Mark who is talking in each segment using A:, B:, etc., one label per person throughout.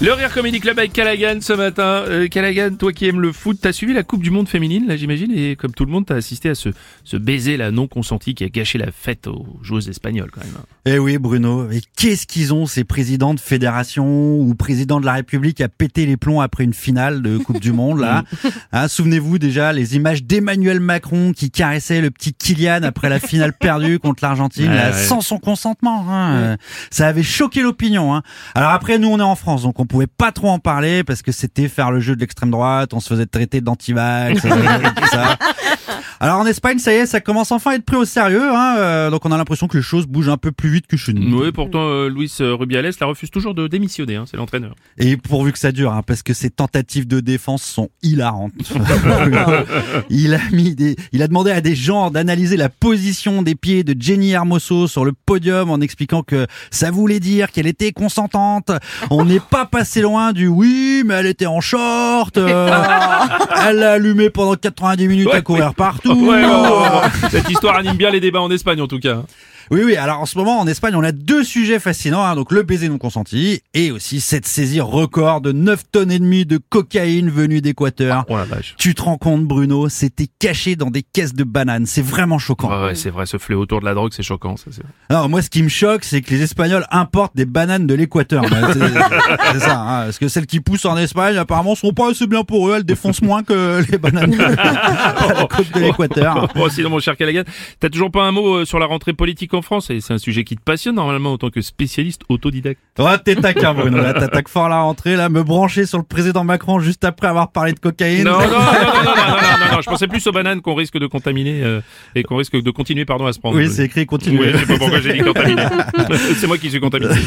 A: Le Rire Comedy Club avec Callaghan ce matin. Euh, Callaghan, toi qui aimes le foot, t'as suivi la Coupe du Monde féminine, là j'imagine, et comme tout le monde, t'as assisté à ce, ce baiser là non consenti qui a gâché la fête aux joueuses espagnoles quand même.
B: Eh oui, Bruno. Et qu'est-ce qu'ils ont, ces présidents de fédération ou présidents de la République à péter les plombs après une finale de Coupe du Monde, là? Hein, Souvenez-vous déjà les images d'Emmanuel Macron qui caressait le petit Kylian après la finale perdue contre l'Argentine,
A: Ouais,
B: sans son consentement. Hein. Ça avait choqué l'opinion. Hein. Alors après, nous, on est en France, donc on pouvait pas trop en parler parce que c'était faire le jeu de l'extrême droite, on se faisait traiter d'antivax, tout ça. Alors en Espagne, ça y est, ça commence enfin à être pris au sérieux. Hein. euh, donc on a l'impression que les choses bougent un peu plus vite que chez nous.
A: Oui, pourtant euh, Luis euh, Rubiales la refuse toujours de démissionner, hein, c'est l'entraîneur.
B: Et pourvu que ça dure, hein, parce que ces tentatives de défense sont hilarantes. il a mis des, il a demandé à des gens d'analyser la position des pieds de Jenny Hermoso sur le podium en expliquant que ça voulait dire qu'elle était consentante. On n'est pas passé loin du oui, mais elle était en short. euh, elle l'a allumé pendant 90 minutes à courir partout.
A: Ouais, ouais. Cette histoire anime bien les débats en Espagne en tout cas.
B: Oui, oui. Alors en ce moment, en Espagne, on a deux sujets fascinants. hein. donc le baiser non consenti et aussi cette saisie record de 9 tonnes et demie de cocaïne venue d'Équateur.
A: Oh.
B: Tu te rends compte, Bruno, c'était caché dans des caisses de bananes. C'est vraiment choquant.
A: Ouais, ouais, c'est vrai, ce fléau autour de la drogue, c'est choquant. Ça,
B: Alors moi, ce qui me choque, c'est que les Espagnols importent des bananes de l'Équateur. C'est ça. Hein, parce que celles qui poussent en Espagne, apparemment, sont pas assez bien pour eux. Elles défoncent moins que les bananes de la côte de l'Équateur.
A: Bon, sinon, mon cher Callaghan, t'as toujours pas un mot euh, sur la rentrée politique en France et c'est un sujet qui te passionne normalement en tant que spécialiste autodidacte.
B: Ouais, t'es taquin, Bruno. Là, t'attaques fort la rentrée. Là, me brancher sur le président Macron juste après avoir parlé de cocaïne.
A: Non, non, non, non, non, non, non, non, non, je pensais plus aux bananes qu'on risque de contaminer euh, et qu'on risque de continuer pardon à se prendre.
B: Oui, c'est écrit, continue.
A: Oui, je sais pas pourquoi j'ai dit contaminé. c'est moi qui suis contaminé.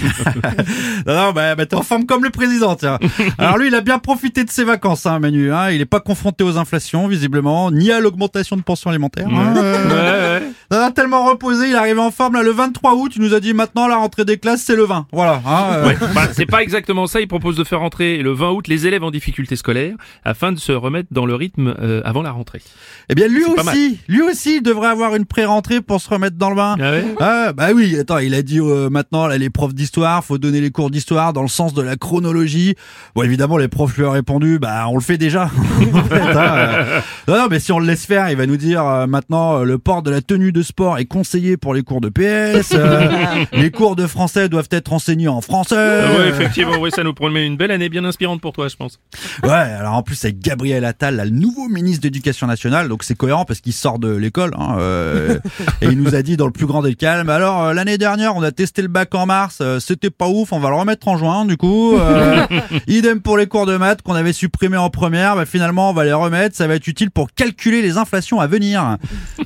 B: Non, non, bah, bah, t'es en forme comme le président, tiens. Alors lui, il a bien profité de ses vacances, hein, Manu. Hein. Il est pas confronté aux inflations, visiblement, ni à l'augmentation de pension alimentaire. hein. Euh,
A: Ouais, ouais.
B: non, non, tellement reposé, il est arrivé en forme là le 23 août. Il nous a dit maintenant la rentrée des classes, c'est le 20. Voilà. Hein, euh.
A: Ouais, bah, c'est pas exactement ça. Il propose de faire entrer le 20 août les élèves en difficulté scolaire afin de se remettre dans le rythme euh, avant la rentrée.
B: Eh bien, lui aussi, lui aussi, il devrait avoir une pré-rentrée pour se remettre dans le bain.
A: Ah ouais
B: Ah bah oui, attends, il a dit euh, maintenant là, les profs d'histoire, faut donner les cours d'histoire dans le sens de la chronologie. Bon évidemment les profs lui ont répondu bah on le fait déjà. en fait, hein, euh. non, non mais si on le laisse faire, il va nous dire euh, maintenant euh, le port de la tenue de sport est conseillé pour les cours de PS, euh, les cours de français doivent être enseignés en français.
A: Ah ouais, effectivement, ouais, ça nous promet une belle année bien inspirante pour toi, je pense.
B: Ouais, alors en plus avec Gabriel Attal, là, le nouveau ministre nationale, donc c'est cohérent parce qu'il sort de l'école, hein, euh, et il nous a dit dans le plus grand des calmes, alors euh, l'année dernière on a testé le bac en mars, euh, c'était pas ouf, on va le remettre en juin du coup. euh, idem pour les cours de maths qu'on avait supprimés en première, bah, finalement on va les remettre, ça va être utile pour calculer les inflations à venir.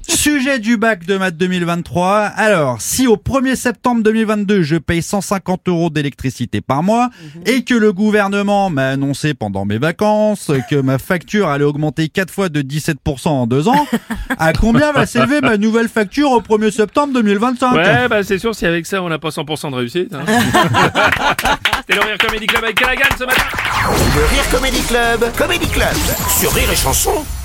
B: Sujet du bac de maths 2023, alors si au 1er septembre 2022 je paye 150 euros d'électricité par mois, et que le gouvernement m'a annoncé pendant mes vacances que ma facture allait augmenter 4 fois de 17% en deux ans, à combien va s'élever ma nouvelle facture au 1er septembre 2025
A: Ouais, bah c'est sûr, si avec ça on n'a pas 100% de réussite. Hein. C'était le Rire Comedy Club avec Callaghan ce matin.
C: Le Rire Comedy Club, Comedy Club sur Rire et Chanson.
D: Rire et chanson